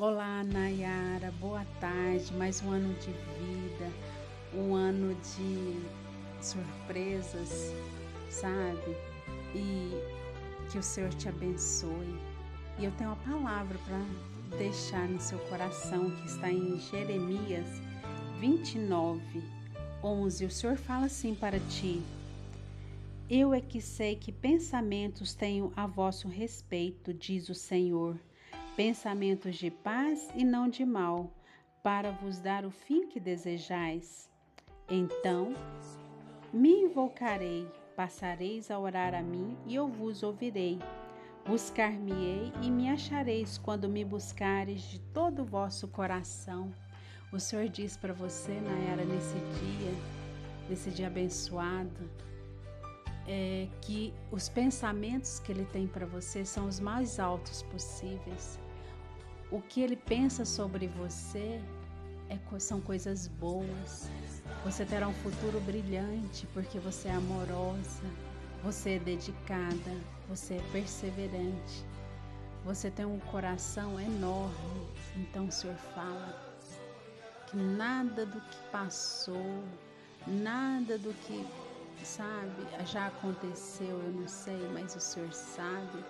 Olá, Nayara, boa tarde. Mais um ano de vida, um ano de surpresas, sabe? E que o Senhor te abençoe. E eu tenho uma palavra para deixar no seu coração que está em Jeremias 29, 11. O Senhor fala assim para ti: Eu é que sei que pensamentos tenho a vosso respeito, diz o Senhor pensamentos de paz e não de mal, para vos dar o fim que desejais. Então me invocarei, passareis a orar a mim e eu vos ouvirei. Buscar-me-ei e me achareis quando me buscares de todo o vosso coração. O Senhor diz para você, Nayara, nesse dia, nesse dia abençoado, é, que os pensamentos que Ele tem para você são os mais altos possíveis o que ele pensa sobre você é, são coisas boas. Você terá um futuro brilhante porque você é amorosa, você é dedicada, você é perseverante. Você tem um coração enorme. Então o Senhor fala que nada do que passou, nada do que, sabe, já aconteceu, eu não sei, mas o Senhor sabe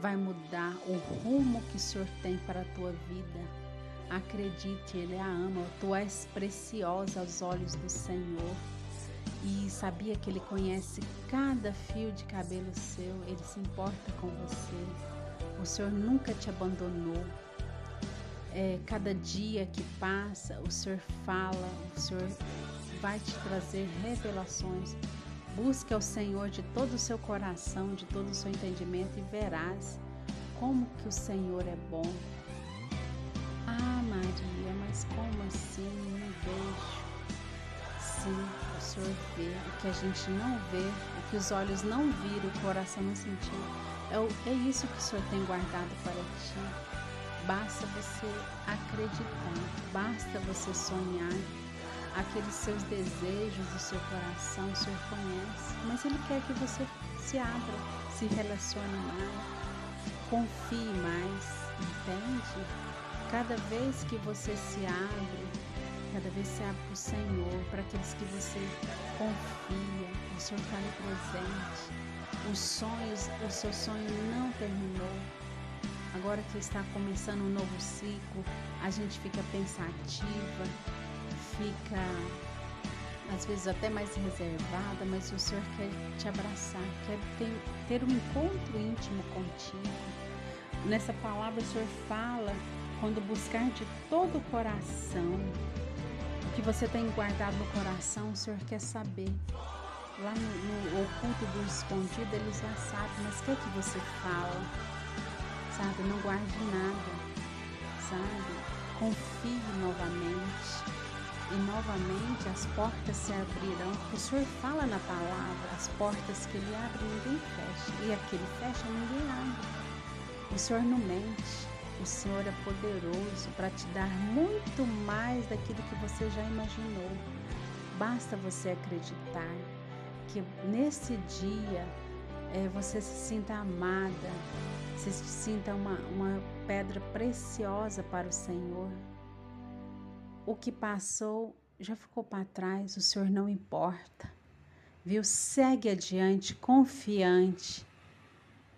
vai mudar o rumo que o Senhor tem para a tua vida. Acredite, Ele a ama. Tu és preciosa aos olhos do Senhor. E sabia que Ele conhece cada fio de cabelo seu, Ele se importa com você. O Senhor nunca te abandonou. É, cada dia que passa, o Senhor fala, o Senhor vai te trazer revelações Busque ao Senhor de todo o seu coração, de todo o seu entendimento e verás como que o Senhor é bom. Ah, Maria, mas como assim? Não vejo. Sim, o Senhor vê o que a gente não vê, o que os olhos não viram, o coração não sentiu. É, é isso que o Senhor tem guardado para ti. Basta você acreditar, basta você sonhar aqueles seus desejos do seu coração, o Senhor conhece, mas Ele quer que você se abra, se relacione mais, confie mais, entende? Cada vez que você se abre, cada vez se abre para o Senhor, para aqueles que você confia, o Senhor está ali presente. Os sonhos, o seu sonho não terminou. Agora que está começando um novo ciclo, a gente fica pensativa, fica às vezes até mais reservada, mas o Senhor quer te abraçar, quer ter, ter um encontro íntimo contigo. Nessa palavra o Senhor fala quando buscar de todo o coração o que você tem guardado no coração, o Senhor quer saber. Lá no, no oculto do escondido, ele já sabe, mas o que é que você fala? Sabe? Não guarde nada, sabe? Confie novamente e novamente as portas se abrirão, o Senhor fala na palavra, as portas que Ele abre ninguém fecha, e aquele fecha ninguém abre. O Senhor não mente, o Senhor é poderoso para te dar muito mais daquilo que você já imaginou. Basta você acreditar que nesse dia é, você se sinta amada, se sinta uma, uma pedra preciosa para o Senhor, o que passou já ficou para trás, o Senhor não importa. Viu? Segue adiante, confiante,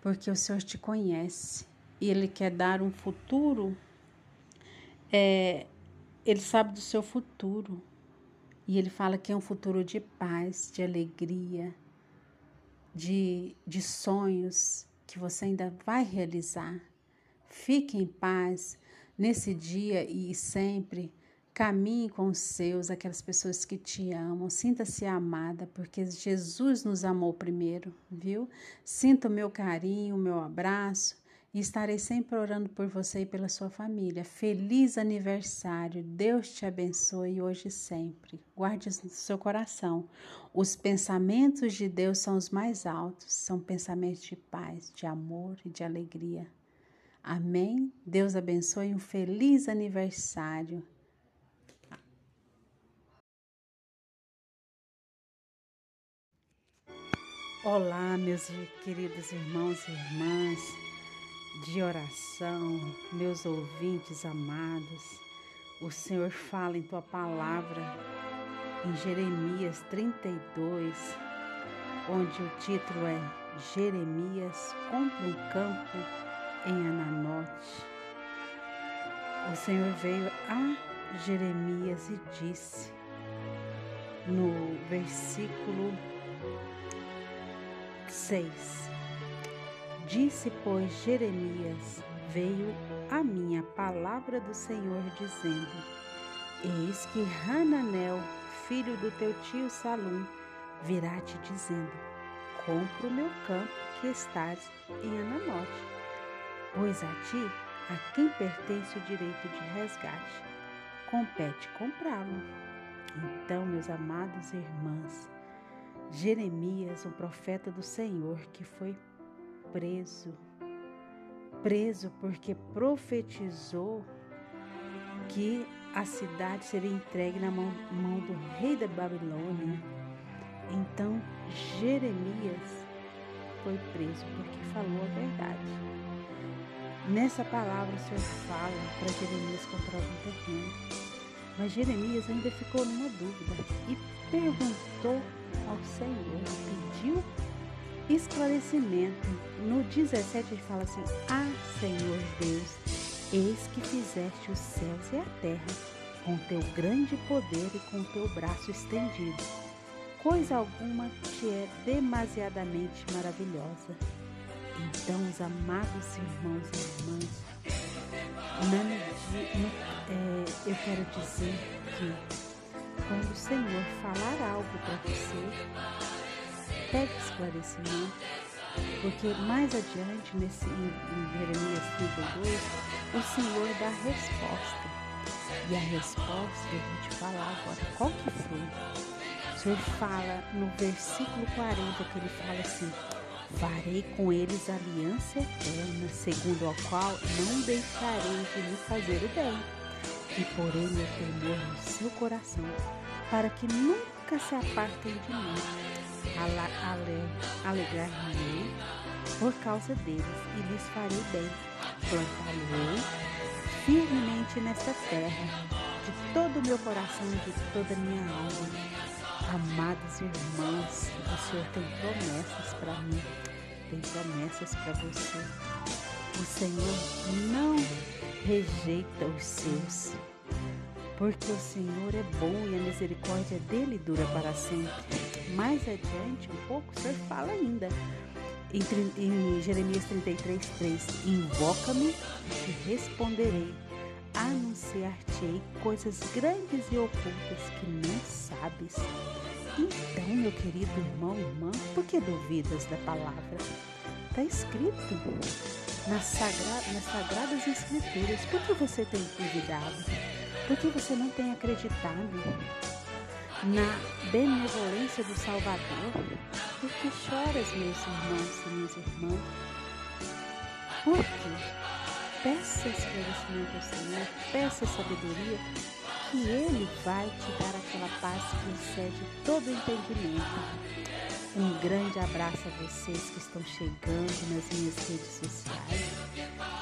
porque o Senhor te conhece e Ele quer dar um futuro. É, ele sabe do seu futuro e Ele fala que é um futuro de paz, de alegria, de, de sonhos que você ainda vai realizar. Fique em paz nesse dia e sempre Caminhe com os seus, aquelas pessoas que te amam. Sinta-se amada, porque Jesus nos amou primeiro, viu? Sinta o meu carinho, o meu abraço e estarei sempre orando por você e pela sua família. Feliz aniversário. Deus te abençoe hoje e sempre. Guarde no seu coração. Os pensamentos de Deus são os mais altos, são pensamentos de paz, de amor e de alegria. Amém. Deus abençoe um feliz aniversário. Olá, meus queridos irmãos e irmãs. de oração, meus ouvintes amados, o Senhor fala em tua palavra em Jeremias 32, onde o título é Jeremias compra um campo em Ananote. O Senhor veio a Jeremias e disse, no versículo 6: Disse, pois, Jeremias: Veio a minha palavra do Senhor, dizendo: Eis que Hananel, filho do teu tio Salum, virá te dizendo: Compra o meu campo que estás em Ananote, pois a ti, a quem pertence o direito de resgate, compete comprá-lo. Então, meus amados irmãos, Jeremias, o profeta do Senhor, que foi preso. Preso porque profetizou que a cidade seria entregue na mão, mão do rei da Babilônia. Então Jeremias foi preso porque falou a verdade. Nessa palavra o Senhor fala para Jeremias comprar algum terreno. Mas Jeremias ainda ficou numa dúvida e perguntou ao Senhor, pediu esclarecimento. No 17 ele fala assim: Ah, Senhor Deus, eis que fizeste os céus e a terra com teu grande poder e com teu braço estendido. Coisa alguma te é demasiadamente maravilhosa. Então, os amados irmãos e irmãs, na, no, é, eu quero dizer que quando o Senhor falar algo para você, pede esclarecimento, porque mais adiante, nesse, em Jeremias 32, o Senhor dá resposta. E a resposta, eu vou te falar agora, qual que foi? O Senhor fala no versículo 40, que ele fala assim, Farei com eles aliança eterna, segundo a qual não deixarei de lhe fazer o bem, e porei meu temor no seu coração, para que nunca se apartem de mim alegrar-me por causa deles e lhes farei bem. Plantar-me firmemente nesta terra, de todo o meu coração e de toda a minha alma. Amados irmãos, o Senhor tem promessas para mim, tem promessas para você. O Senhor não rejeita os seus, porque o Senhor é bom e a misericórdia dele dura para sempre. Mais adiante, um pouco, o Senhor fala ainda. Em, em Jeremias 33, 3: Invoca-me e responderei, anunciar-te-ei coisas grandes e ocultas que não sabes. Então, meu querido irmão irmã, por que duvidas da palavra? Está escrito nas, sagra nas Sagradas Escrituras. Por que você tem duvidado? Por que você não tem acreditado? na benevolência do Salvador? Por que choras, meus irmãos e minhas irmãs? Por quê? Peça esclarecimento ao Senhor, peça sabedoria, que Ele vai te dar aquela paz que excede todo entendimento. Um grande abraço a vocês que estão chegando nas minhas redes sociais.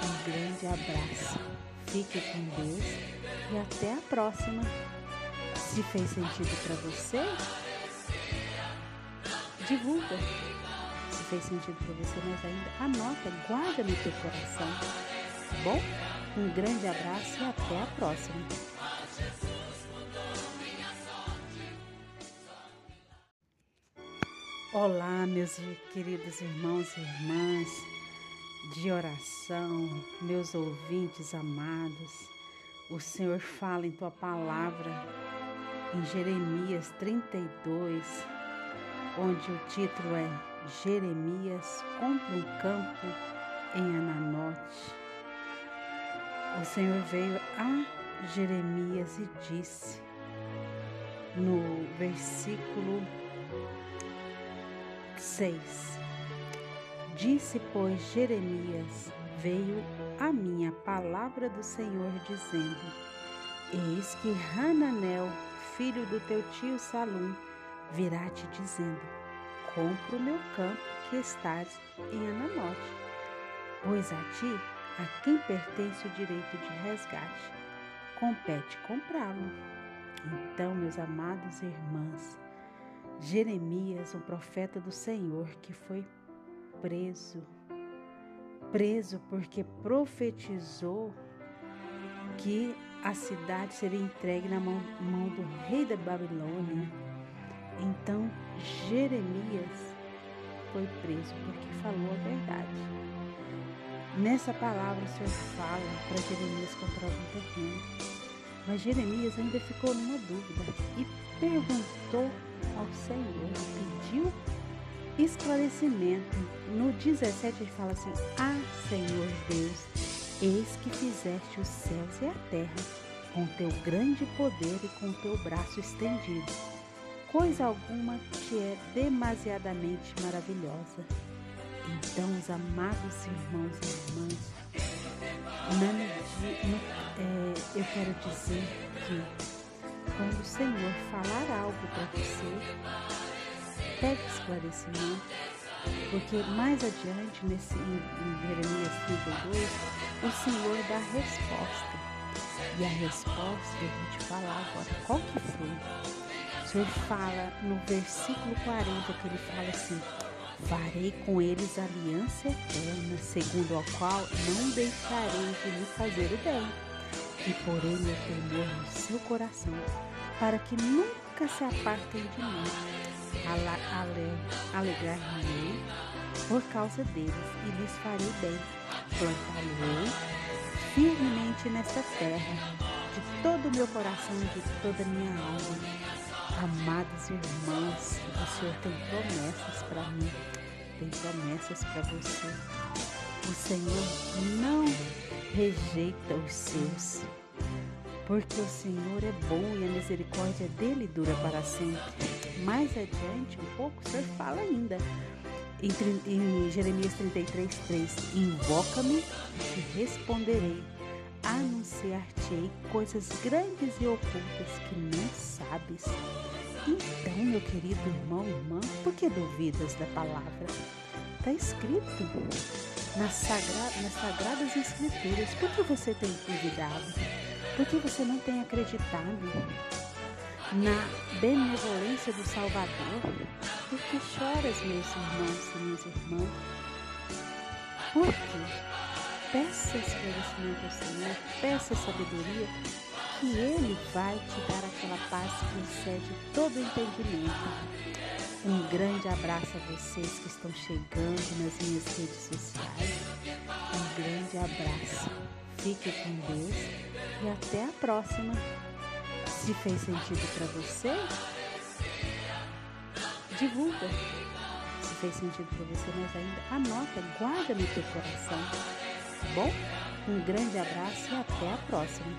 Um grande abraço. Fique com Deus e até a próxima. Se fez sentido para você, divulga. Se fez sentido para você, mas ainda anota, guarda no teu coração. Tá bom? Um grande abraço e até a próxima. Olá, meus queridos irmãos e irmãs de oração, meus ouvintes amados. O Senhor fala em tua palavra em Jeremias 32, onde o título é Jeremias compra um campo em Ananote. O Senhor veio a Jeremias e disse, no versículo 6: Disse, pois, Jeremias: Veio a minha palavra do Senhor, dizendo: Eis que Hananel, filho do teu tio Salum, virá te dizendo: Compra o meu campo que estás em Ananote, Pois a ti, a quem pertence o direito de resgate, compete comprá-lo. Então, meus amados irmãos, Jeremias, o profeta do Senhor, que foi preso, preso porque profetizou que a cidade seria entregue na mão, mão do rei da Babilônia. Então Jeremias foi preso porque falou a verdade. Nessa palavra o Senhor fala para Jeremias comprar um terreno. Mas Jeremias ainda ficou numa dúvida e perguntou ao Senhor, pediu esclarecimento. No 17 ele fala assim: Ah, Senhor Deus, Eis que fizeste os céus e a terra com teu grande poder e com teu braço estendido. Coisa alguma te é demasiadamente maravilhosa. Então, os amados irmãos e irmãs, na, no, é, eu quero dizer que quando o Senhor falar algo para você, pegue esclarecimento, porque mais adiante, nesse, em, em Jeremias 32, o Senhor dá resposta. E a resposta, eu vou te falar agora, qual que foi? O Senhor fala no versículo 40, que ele fala assim, farei com eles aliança eterna, segundo a qual não deixarei de lhe fazer o bem, e porei meu temor no seu coração, para que nunca se apartem de mim. Alegrar-me por causa deles e lhes farei bem plantar-lhe firmemente nesta terra, de todo o meu coração e de toda a minha alma. Amados irmãos, o Senhor tem promessas para mim, tem promessas para você. O Senhor não rejeita os seus, porque o Senhor é bom e a misericórdia dele dura para sempre. Mais adiante, um pouco, o Senhor fala ainda em, em Jeremias 33, 3, Invoca-me e responderei, anunciar-te-ei coisas grandes e ocultas que não sabes. Então, meu querido irmão e irmã, por que duvidas da palavra? Está escrito nas, sagra nas Sagradas Escrituras. Por que você tem duvidado? Por que você não tem acreditado? na benevolência do Salvador? Por que choras, meus irmãos e minhas irmãs? Por quê? Peça esclarecimento ao Senhor, peça sabedoria, que Ele vai te dar aquela paz que excede todo entendimento. Um grande abraço a vocês que estão chegando nas minhas redes sociais. Um grande abraço. Fique com Deus e até a próxima. Se fez sentido para você, divulga. Se fez sentido para você, mas ainda anota, guarda no teu coração. Tá bom? Um grande abraço e até a próxima.